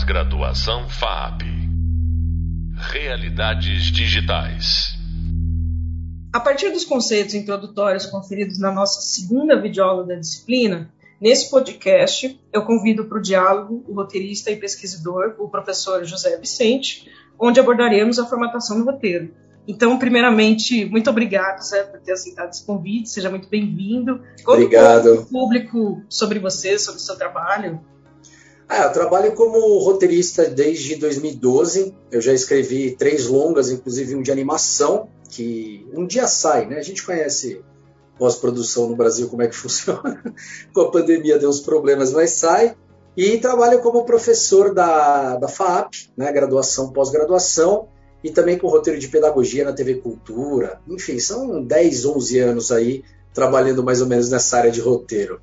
Pós-graduação FAP. Realidades digitais. A partir dos conceitos introdutórios conferidos na nossa segunda videoaula da disciplina, nesse podcast eu convido para o diálogo o roteirista e pesquisador, o professor José Vicente, onde abordaremos a formatação do roteiro. Então, primeiramente, muito obrigado, Zé, por ter aceitado esse convite. Seja muito bem-vindo. Obrigado. Um público sobre você, sobre o seu trabalho. Ah, eu trabalho como roteirista desde 2012. Eu já escrevi três longas, inclusive um de animação, que um dia sai, né? A gente conhece pós-produção no Brasil, como é que funciona. Com a pandemia deu uns problemas, mas sai. E trabalho como professor da, da FAP, né? graduação, pós-graduação, e também com roteiro de pedagogia na TV Cultura. Enfim, são 10, 11 anos aí trabalhando mais ou menos nessa área de roteiro.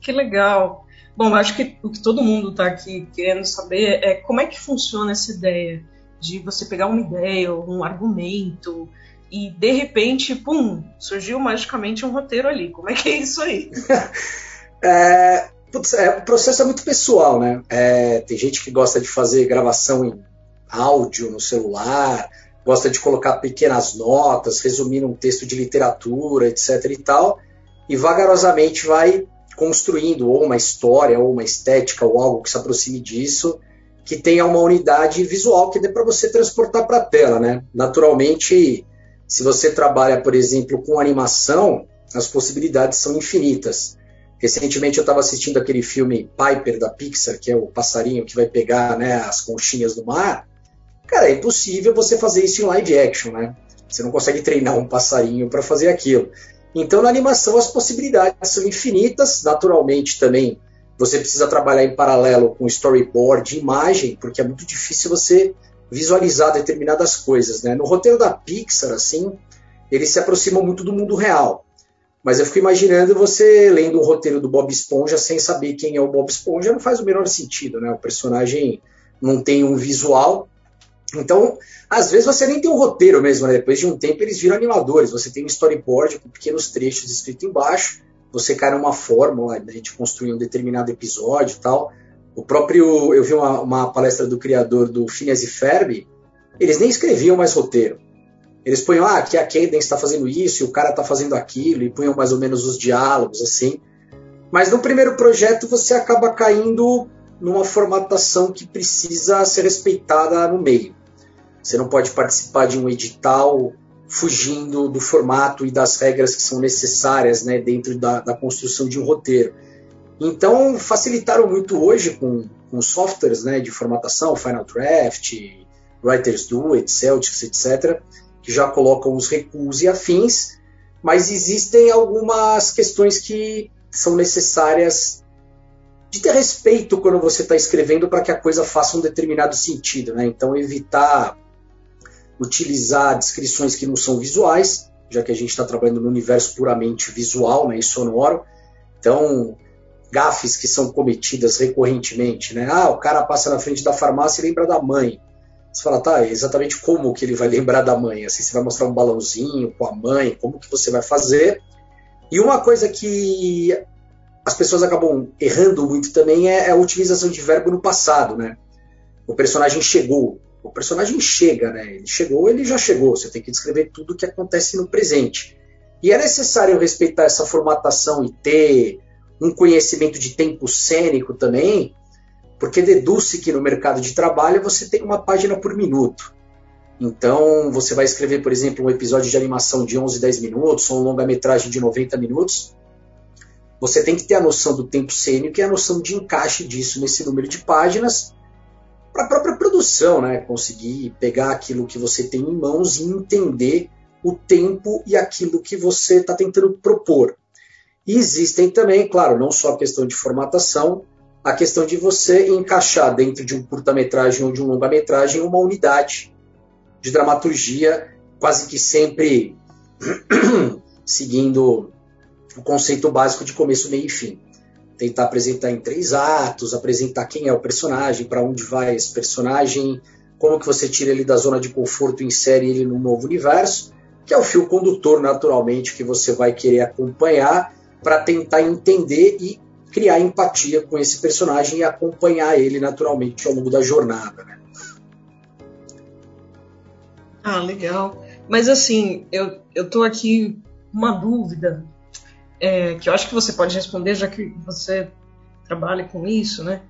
Que legal. Bom, acho que o que todo mundo está aqui querendo saber é como é que funciona essa ideia de você pegar uma ideia um argumento e de repente, pum, surgiu magicamente um roteiro ali. Como é que é isso aí? é, putz, é, o processo é muito pessoal, né? É, tem gente que gosta de fazer gravação em áudio no celular, gosta de colocar pequenas notas, resumir um texto de literatura, etc. e tal, e vagarosamente vai construindo ou uma história, ou uma estética, ou algo que se aproxime disso, que tenha uma unidade visual que dê para você transportar para a tela, né? Naturalmente, se você trabalha, por exemplo, com animação, as possibilidades são infinitas. Recentemente eu estava assistindo aquele filme Piper da Pixar, que é o passarinho que vai pegar né, as conchinhas do mar. Cara, é impossível você fazer isso em live action, né? Você não consegue treinar um passarinho para fazer aquilo. Então, na animação, as possibilidades são infinitas. Naturalmente, também você precisa trabalhar em paralelo com storyboard, imagem, porque é muito difícil você visualizar determinadas coisas. Né? No roteiro da Pixar, assim, eles se aproximam muito do mundo real. Mas eu fico imaginando você lendo um roteiro do Bob Esponja sem saber quem é o Bob Esponja, não faz o menor sentido, né? O personagem não tem um visual. Então, às vezes você nem tem um roteiro mesmo, né? Depois de um tempo eles viram animadores. Você tem um storyboard com pequenos trechos escritos embaixo. Você cai numa fórmula, a gente construir um determinado episódio e tal. O próprio, eu vi uma, uma palestra do criador do Phineas e Ferb, eles nem escreviam mais roteiro. Eles punham, ah, aqui a Cadence está fazendo isso e o cara está fazendo aquilo, e punham mais ou menos os diálogos, assim. Mas no primeiro projeto você acaba caindo numa formatação que precisa ser respeitada no meio. Você não pode participar de um edital fugindo do formato e das regras que são necessárias né, dentro da, da construção de um roteiro. Então, facilitaram muito hoje com, com softwares né, de formatação, Final Draft, Writers Do, Celtics, etc., que já colocam os recuos e afins, mas existem algumas questões que são necessárias de ter respeito quando você está escrevendo para que a coisa faça um determinado sentido. Né? Então, evitar utilizar descrições que não são visuais, já que a gente está trabalhando no universo puramente visual né, e sonoro. Então, gafes que são cometidas recorrentemente, né? Ah, o cara passa na frente da farmácia e lembra da mãe. Você fala, tá, exatamente como que ele vai lembrar da mãe? Assim, você vai mostrar um balãozinho com a mãe, como que você vai fazer? E uma coisa que as pessoas acabam errando muito também é a utilização de verbo no passado, né? O personagem chegou. O personagem chega, né? Ele chegou, ele já chegou. Você tem que descrever tudo o que acontece no presente. E é necessário respeitar essa formatação e ter um conhecimento de tempo cênico também, porque deduz-se que no mercado de trabalho você tem uma página por minuto. Então, você vai escrever, por exemplo, um episódio de animação de 11, 10 minutos, ou um longa-metragem de 90 minutos. Você tem que ter a noção do tempo cênico e a noção de encaixe disso nesse número de páginas para a própria produção, né? Conseguir pegar aquilo que você tem em mãos e entender o tempo e aquilo que você está tentando propor. E existem também, claro, não só a questão de formatação, a questão de você encaixar dentro de um curta-metragem ou de um longa-metragem uma unidade de dramaturgia, quase que sempre seguindo o conceito básico de começo, meio e fim. Tentar apresentar em três atos, apresentar quem é o personagem, para onde vai esse personagem, como que você tira ele da zona de conforto e insere ele num novo universo, que é o fio condutor, naturalmente, que você vai querer acompanhar para tentar entender e criar empatia com esse personagem e acompanhar ele naturalmente ao longo da jornada. Né? Ah, legal. Mas assim, eu, eu tô aqui uma dúvida é, que eu acho que você pode responder, já que você trabalha com isso, né?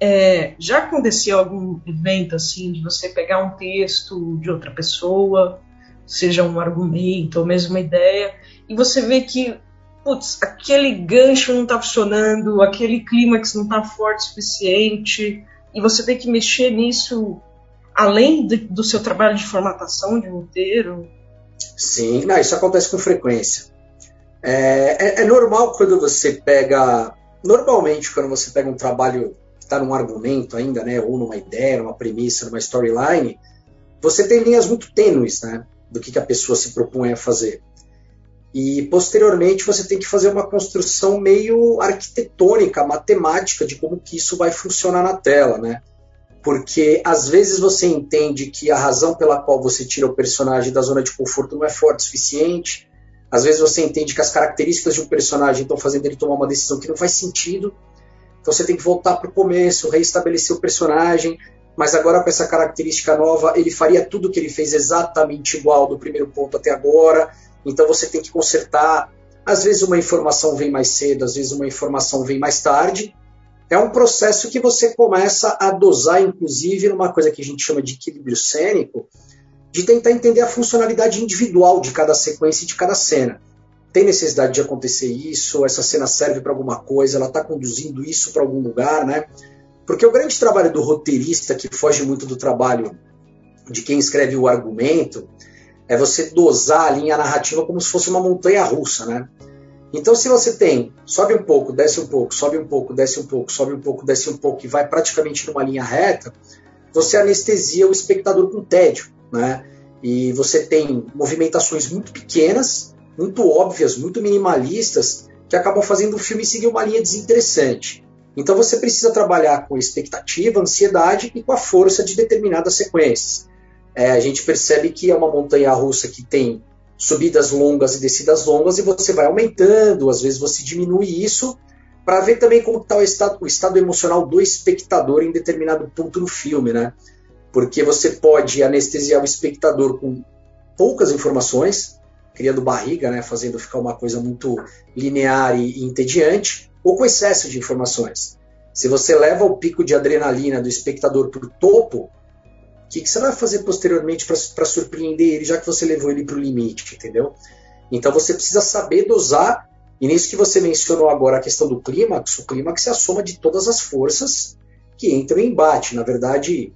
É, já aconteceu algum evento assim de você pegar um texto de outra pessoa, seja um argumento ou mesmo uma ideia, e você vê que putz, aquele gancho não está funcionando, aquele clímax não está forte o suficiente, e você tem que mexer nisso além de, do seu trabalho de formatação de roteiro? Sim, não, isso acontece com frequência. É, é, é, normal quando você pega. Normalmente, quando você pega um trabalho que está num argumento ainda, né, ou numa ideia, numa premissa, numa storyline, você tem linhas muito tênues né, do que, que a pessoa se propõe a fazer. E posteriormente você tem que fazer uma construção meio arquitetônica, matemática de como que isso vai funcionar na tela, né? Porque às vezes você entende que a razão pela qual você tira o personagem da zona de conforto não é forte o suficiente, às vezes você entende que as características de um personagem estão fazendo ele tomar uma decisão que não faz sentido. Então você tem que voltar para o começo, reestabelecer o personagem, mas agora com essa característica nova, ele faria tudo que ele fez exatamente igual do primeiro ponto até agora. Então você tem que consertar. Às vezes uma informação vem mais cedo, às vezes uma informação vem mais tarde. É um processo que você começa a dosar, inclusive, numa coisa que a gente chama de equilíbrio cênico, de tentar entender a funcionalidade individual de cada sequência e de cada cena. Tem necessidade de acontecer isso? Essa cena serve para alguma coisa? Ela está conduzindo isso para algum lugar, né? Porque o grande trabalho do roteirista, que foge muito do trabalho de quem escreve o argumento, é você dosar a linha narrativa como se fosse uma montanha russa, né? Então, se você tem sobe um pouco, desce um pouco, sobe um pouco, desce um pouco, sobe um pouco, desce um pouco e vai praticamente numa linha reta, você anestesia o espectador com tédio né? E você tem movimentações muito pequenas, muito óbvias, muito minimalistas, que acabam fazendo o filme seguir uma linha desinteressante. Então você precisa trabalhar com expectativa, ansiedade e com a força de determinadas sequências. É, a gente percebe que é uma montanha russa que tem subidas longas e descidas longas e você vai aumentando, às vezes você diminui isso para ver também como está o estado, o estado emocional do espectador em determinado ponto no filme, né? Porque você pode anestesiar o espectador com poucas informações, criando barriga, né, fazendo ficar uma coisa muito linear e, entediante, ou com excesso de informações. Se você leva o pico de adrenalina do espectador para o topo, o que, que, você vai fazer posteriormente para surpreender ele, já que você levou ele para o limite, entendeu? Então você precisa saber dosar, e nisso que você mencionou agora a questão do clímax, o clímax é a soma de todas as forças que entram em embate. Na verdade,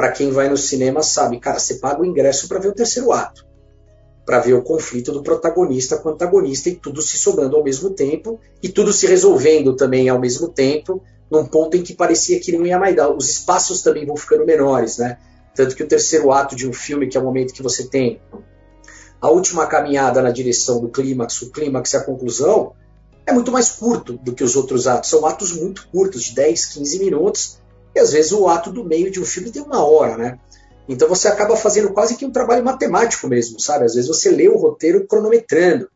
para quem vai no cinema sabe, cara, você paga o ingresso para ver o terceiro ato, para ver o conflito do protagonista com o antagonista e tudo se somando ao mesmo tempo e tudo se resolvendo também ao mesmo tempo, num ponto em que parecia que não ia mais dar. Os espaços também vão ficando menores, né? Tanto que o terceiro ato de um filme, que é o momento que você tem a última caminhada na direção do clímax, o clímax e a conclusão, é muito mais curto do que os outros atos. São atos muito curtos, de 10, 15 minutos, e às vezes o ato do meio de um filme tem uma hora, né? Então você acaba fazendo quase que um trabalho matemático mesmo, sabe? Às vezes você lê o roteiro cronometrando.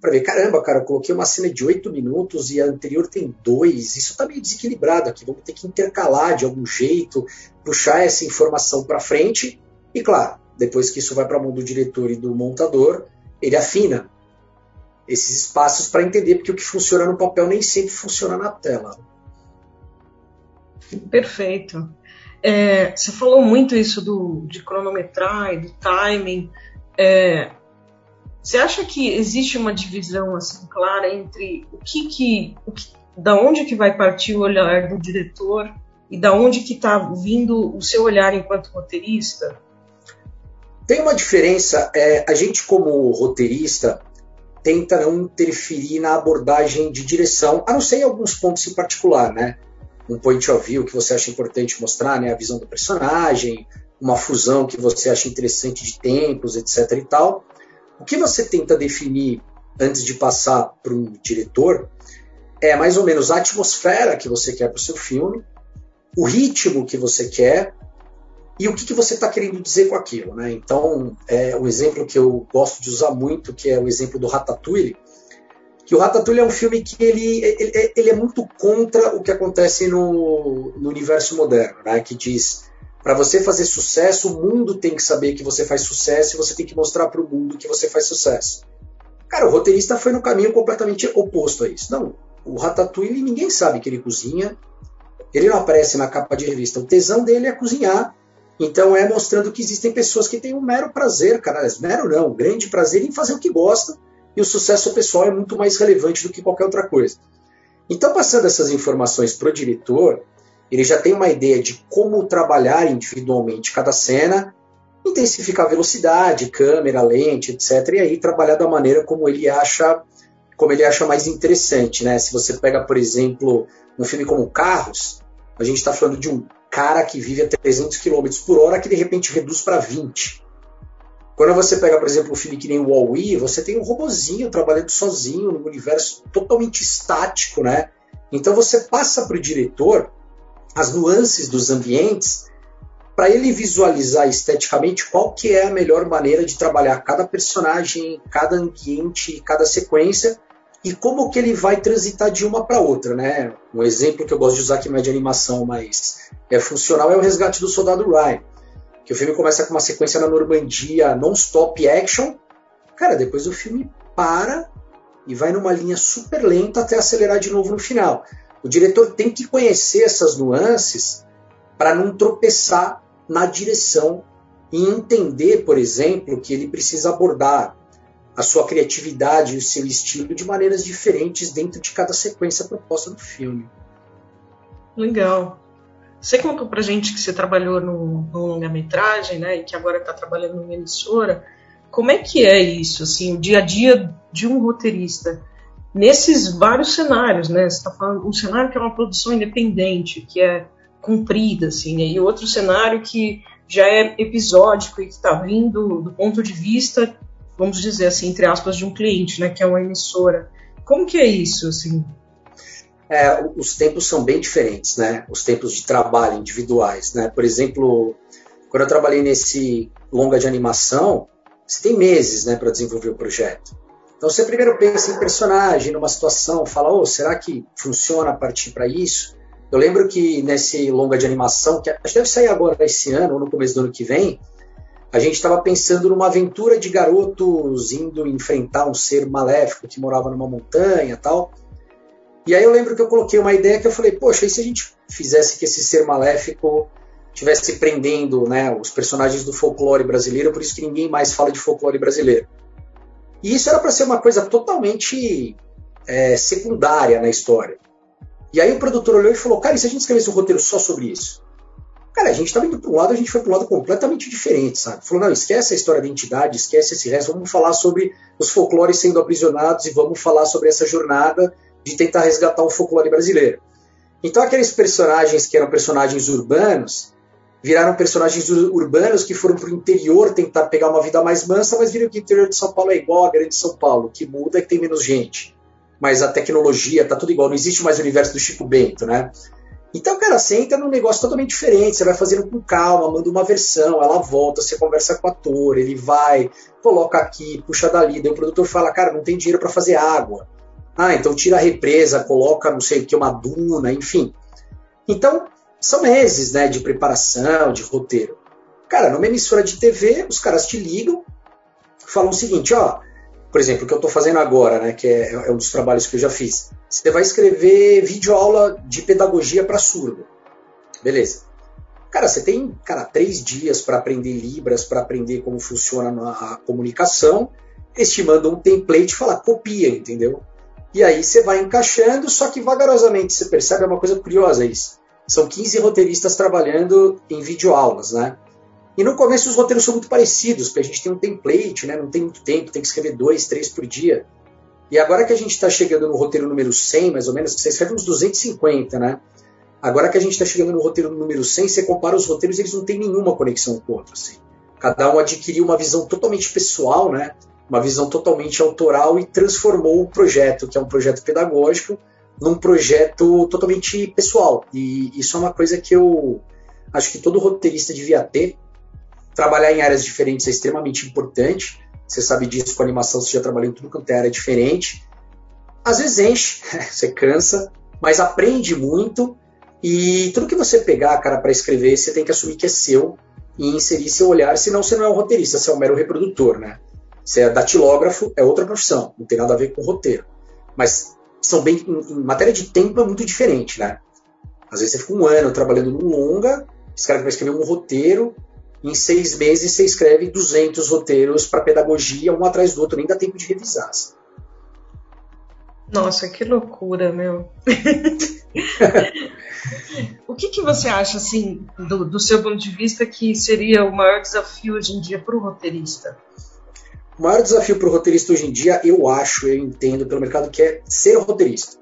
Para ver, caramba, cara, eu coloquei uma cena de oito minutos e a anterior tem dois. Isso está meio desequilibrado aqui. Vamos ter que intercalar de algum jeito, puxar essa informação para frente. E claro, depois que isso vai para a mão do diretor e do montador, ele afina esses espaços para entender porque o que funciona no papel nem sempre funciona na tela. Perfeito. É, você falou muito isso do, de cronometrar e do timing. É, você acha que existe uma divisão assim clara entre o que que, o que da onde que vai partir o olhar do diretor e da onde que está vindo o seu olhar enquanto roteirista? Tem uma diferença. É, a gente como roteirista tenta não interferir na abordagem de direção, a não ser em alguns pontos em particular, né? Um point of view que você acha importante mostrar, né, a visão do personagem, uma fusão que você acha interessante de tempos, etc. e tal. O que você tenta definir antes de passar para um diretor é mais ou menos a atmosfera que você quer para o seu filme, o ritmo que você quer e o que, que você está querendo dizer com aquilo. Né? Então, é um exemplo que eu gosto de usar muito, que é o exemplo do Ratatouille, que o Ratatouille é um filme que ele, ele, ele é muito contra o que acontece no, no universo moderno, né? que diz para você fazer sucesso, o mundo tem que saber que você faz sucesso e você tem que mostrar para o mundo que você faz sucesso. Cara, o roteirista foi no caminho completamente oposto a isso. Não, o Ratatouille ninguém sabe que ele cozinha, ele não aparece na capa de revista. O tesão dele é cozinhar, então é mostrando que existem pessoas que têm um mero prazer, cara, mero não, um grande prazer em fazer o que gosta e o sucesso pessoal é muito mais relevante do que qualquer outra coisa. Então, passando essas informações para o diretor, ele já tem uma ideia de como trabalhar individualmente cada cena, intensificar a velocidade, câmera, lente, etc. E aí trabalhar da maneira como ele acha, como ele acha mais interessante, né? Se você pega, por exemplo, um filme como Carros, a gente está falando de um cara que vive a 300 km por hora que de repente reduz para 20. Quando você pega, por exemplo, um filme que nem o Wall-E, você tem um robozinho trabalhando sozinho num universo totalmente estático, né? Então você passa para o diretor as nuances dos ambientes para ele visualizar esteticamente qual que é a melhor maneira de trabalhar cada personagem, cada ambiente, cada sequência e como que ele vai transitar de uma para outra, né? Um exemplo que eu gosto de usar que não é de animação, mas é funcional é o Resgate do Soldado Ryan que o filme começa com uma sequência na Normandia non-stop action. Cara, depois o filme para e vai numa linha super lenta até acelerar de novo no final. O diretor tem que conhecer essas nuances para não tropeçar na direção e entender, por exemplo, que ele precisa abordar a sua criatividade e o seu estilo de maneiras diferentes dentro de cada sequência proposta do filme. Legal. Você contou pra gente que você trabalhou no longa-metragem, né, e que agora está trabalhando numa emissora. Como é que é isso, assim, o dia a dia de um roteirista nesses vários cenários, né? Você está falando um cenário que é uma produção independente, que é comprida, assim, e outro cenário que já é episódico e que está vindo do ponto de vista, vamos dizer assim, entre aspas, de um cliente, né, que é uma emissora. Como que é isso, assim? É, os tempos são bem diferentes, né? Os tempos de trabalho individuais, né? Por exemplo, quando eu trabalhei nesse longa de animação, você tem meses, né, para desenvolver o projeto. Então você primeiro pensa em personagem, numa situação, fala, oh, será que funciona a partir para isso? Eu lembro que nesse longa de animação, que acho que deve sair agora esse ano ou no começo do ano que vem, a gente estava pensando numa aventura de garotos indo enfrentar um ser maléfico que morava numa montanha, tal. E aí eu lembro que eu coloquei uma ideia que eu falei, poxa, e se a gente fizesse que esse ser maléfico tivesse prendendo né, os personagens do folclore brasileiro, por isso que ninguém mais fala de folclore brasileiro. E isso era para ser uma coisa totalmente é, secundária na história. E aí o produtor olhou e falou, cara, e se a gente escrevesse um roteiro só sobre isso? Cara, a gente estava indo para um lado, a gente foi para um lado completamente diferente, sabe? Falou, não, esquece a história da entidade, esquece esse resto, vamos falar sobre os folclores sendo aprisionados e vamos falar sobre essa jornada de tentar resgatar o folclore brasileiro. Então aqueles personagens que eram personagens urbanos viraram personagens ur urbanos que foram para o interior tentar pegar uma vida mais mansa, mas viram que o interior de São Paulo é igual a grande São Paulo, que muda é que tem menos gente. Mas a tecnologia tá tudo igual, não existe mais o universo do Chico Bento, né? Então, cara, você entra num negócio totalmente diferente, você vai fazendo com calma, manda uma versão, ela volta, você conversa com o ator, ele vai, coloca aqui, puxa dali, daí o produtor fala, cara, não tem dinheiro para fazer água. Ah, então tira a represa, coloca não sei o que, uma duna, enfim. Então, são meses né, de preparação, de roteiro. Cara, numa emissora de TV, os caras te ligam, falam o seguinte, ó, por exemplo, o que eu estou fazendo agora, né, que é, é, um dos trabalhos que eu já fiz. Você vai escrever videoaula de pedagogia para surdo. Beleza. Cara, você tem, cara, três dias para aprender Libras, para aprender como funciona a comunicação. Mandam um template fala, copia, entendeu? E aí você vai encaixando, só que vagarosamente você percebe é uma coisa curiosa isso. São 15 roteiristas trabalhando em videoaulas, né? E no começo os roteiros são muito parecidos, porque a gente tem um template, né? Não tem muito tempo, tem que escrever dois, três por dia. E agora que a gente está chegando no roteiro número 100, mais ou menos, você escreve uns 250, né? Agora que a gente está chegando no roteiro número 100, você compara os roteiros eles não têm nenhuma conexão com o outro. Assim. Cada um adquiriu uma visão totalmente pessoal, né? Uma visão totalmente autoral e transformou o projeto, que é um projeto pedagógico, num projeto totalmente pessoal. E isso é uma coisa que eu acho que todo roteirista devia ter. Trabalhar em áreas diferentes é extremamente importante. Você sabe disso com animação, você já trabalhou em tudo quanto é área diferente. Às vezes enche, você cansa, mas aprende muito e tudo que você pegar, cara, para escrever, você tem que assumir que é seu e inserir seu olhar, senão você não é um roteirista, você é um mero reprodutor, né? Você é datilógrafo, é outra profissão, não tem nada a ver com roteiro. Mas são bem, em matéria de tempo é muito diferente, né? Às vezes você fica um ano trabalhando num longa, escreve para escrever um roteiro, em seis meses você escreve 200 roteiros para pedagogia, um atrás do outro, nem dá tempo de revisar. Nossa, que loucura, meu. o que, que você acha, assim, do, do seu ponto de vista, que seria o maior desafio hoje em dia para o roteirista? O maior desafio para o roteirista hoje em dia, eu acho, eu entendo pelo mercado, que é ser roteirista.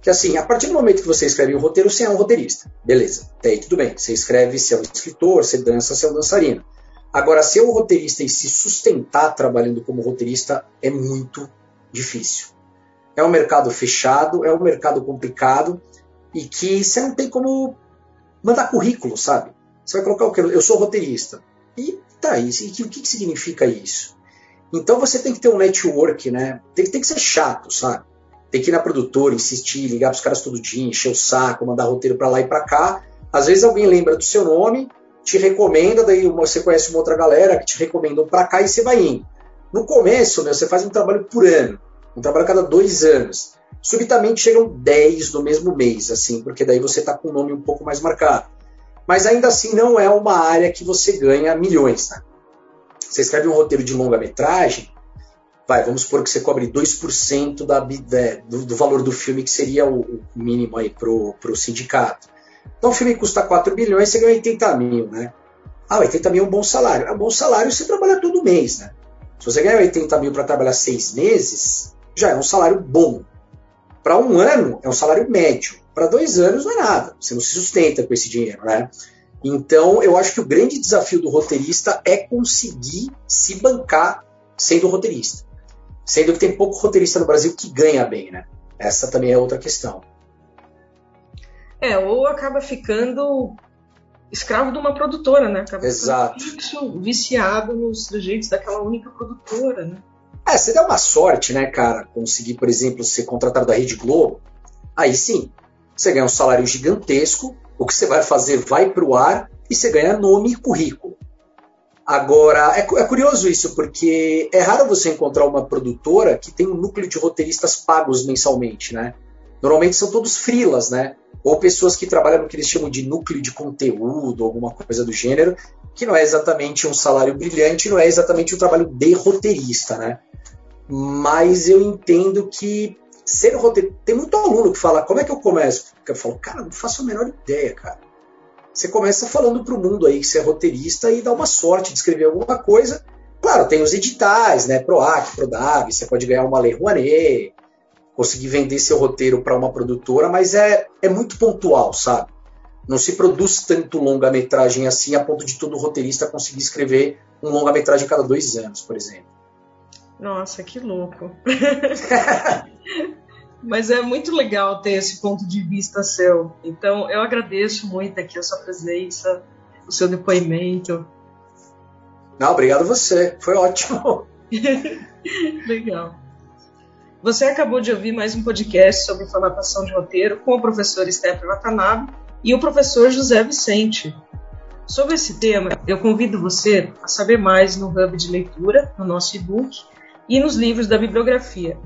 Que assim, a partir do momento que você escreve um roteiro, você é um roteirista. Beleza, até aí tudo bem. Você escreve, você é um escritor, você dança, você é um dançarino. Agora, ser um roteirista e se sustentar trabalhando como roteirista é muito difícil. É um mercado fechado, é um mercado complicado e que você não tem como mandar currículo, sabe? Você vai colocar o que? Eu sou roteirista. E tá, e o que, que significa isso? Então você tem que ter um network, né? Tem, tem que ser chato, sabe? Tem que ir na produtora, insistir, ligar pros caras todo dia, encher o saco, mandar roteiro para lá e para cá. Às vezes alguém lembra do seu nome, te recomenda, daí você conhece uma outra galera que te recomendam para cá e você vai indo. No começo, você faz um trabalho por ano, um trabalho a cada dois anos. Subitamente chegam 10 no mesmo mês, assim, porque daí você está com o nome um pouco mais marcado. Mas ainda assim não é uma área que você ganha milhões. Né? Você escreve um roteiro de longa-metragem, vai, vamos supor que você cobre 2% da, do, do valor do filme, que seria o, o mínimo aí pro sindicato. Então o filme custa 4 bilhões, você ganha 80 mil, né? Ah, 80 mil é um bom salário. É um bom salário você trabalha todo mês, né? Se você ganha 80 mil para trabalhar seis meses, já é um salário bom. Para um ano, é um salário médio. Para dois anos, não é nada. Você não se sustenta com esse dinheiro, né? Então, eu acho que o grande desafio do roteirista é conseguir se bancar sendo roteirista. Sendo que tem pouco roteirista no Brasil que ganha bem, né? Essa também é outra questão. É, ou acaba ficando escravo de uma produtora, né? Acaba Exato. fixo, viciado nos sujeitos daquela única produtora, né? É, você dá uma sorte, né, cara? Conseguir, por exemplo, ser contratado da Rede Globo, aí sim, você ganha um salário gigantesco, o que você vai fazer vai para o ar e você ganha nome e currículo. Agora, é, é, curioso isso, porque é raro você encontrar uma produtora que tem um núcleo de roteiristas pagos mensalmente, né? Normalmente são todos frilas, né? Ou pessoas que trabalham no que eles chamam de núcleo de conteúdo, alguma coisa do gênero, que não é exatamente um salário brilhante, não é exatamente um trabalho de roteirista, né? Mas eu entendo que ser roteirista. Tem muito aluno que fala, como é que eu começo? Eu falo, cara, não faço a menor ideia, cara você começa falando para o mundo aí que você é roteirista e dá uma sorte de escrever alguma coisa. Claro, tem os editais, né? PROAC, PRODAV, você pode ganhar uma Lei Rouanet, conseguir vender seu roteiro para uma produtora, mas é, é muito pontual, sabe? Não se produz tanto longa-metragem assim a ponto de todo roteirista conseguir escrever um longa-metragem cada dois anos, por exemplo. Nossa, que louco. Mas é muito legal ter esse ponto de vista seu. Então, eu agradeço muito aqui a sua presença, o seu depoimento. Não, obrigado a você. Foi ótimo. legal. Você acabou de ouvir mais um podcast sobre formatação de roteiro com o professor Stephen Watanabe e o professor José Vicente. Sobre esse tema, eu convido você a saber mais no Hub de Leitura, no nosso e-book e nos livros da bibliografia.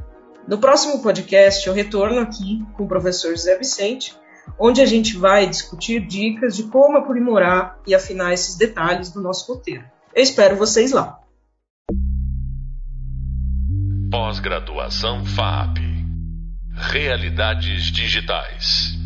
No próximo podcast, eu retorno aqui com o professor José Vicente, onde a gente vai discutir dicas de como aprimorar e afinar esses detalhes do nosso roteiro. Eu espero vocês lá. Pós-graduação FAP Realidades Digitais.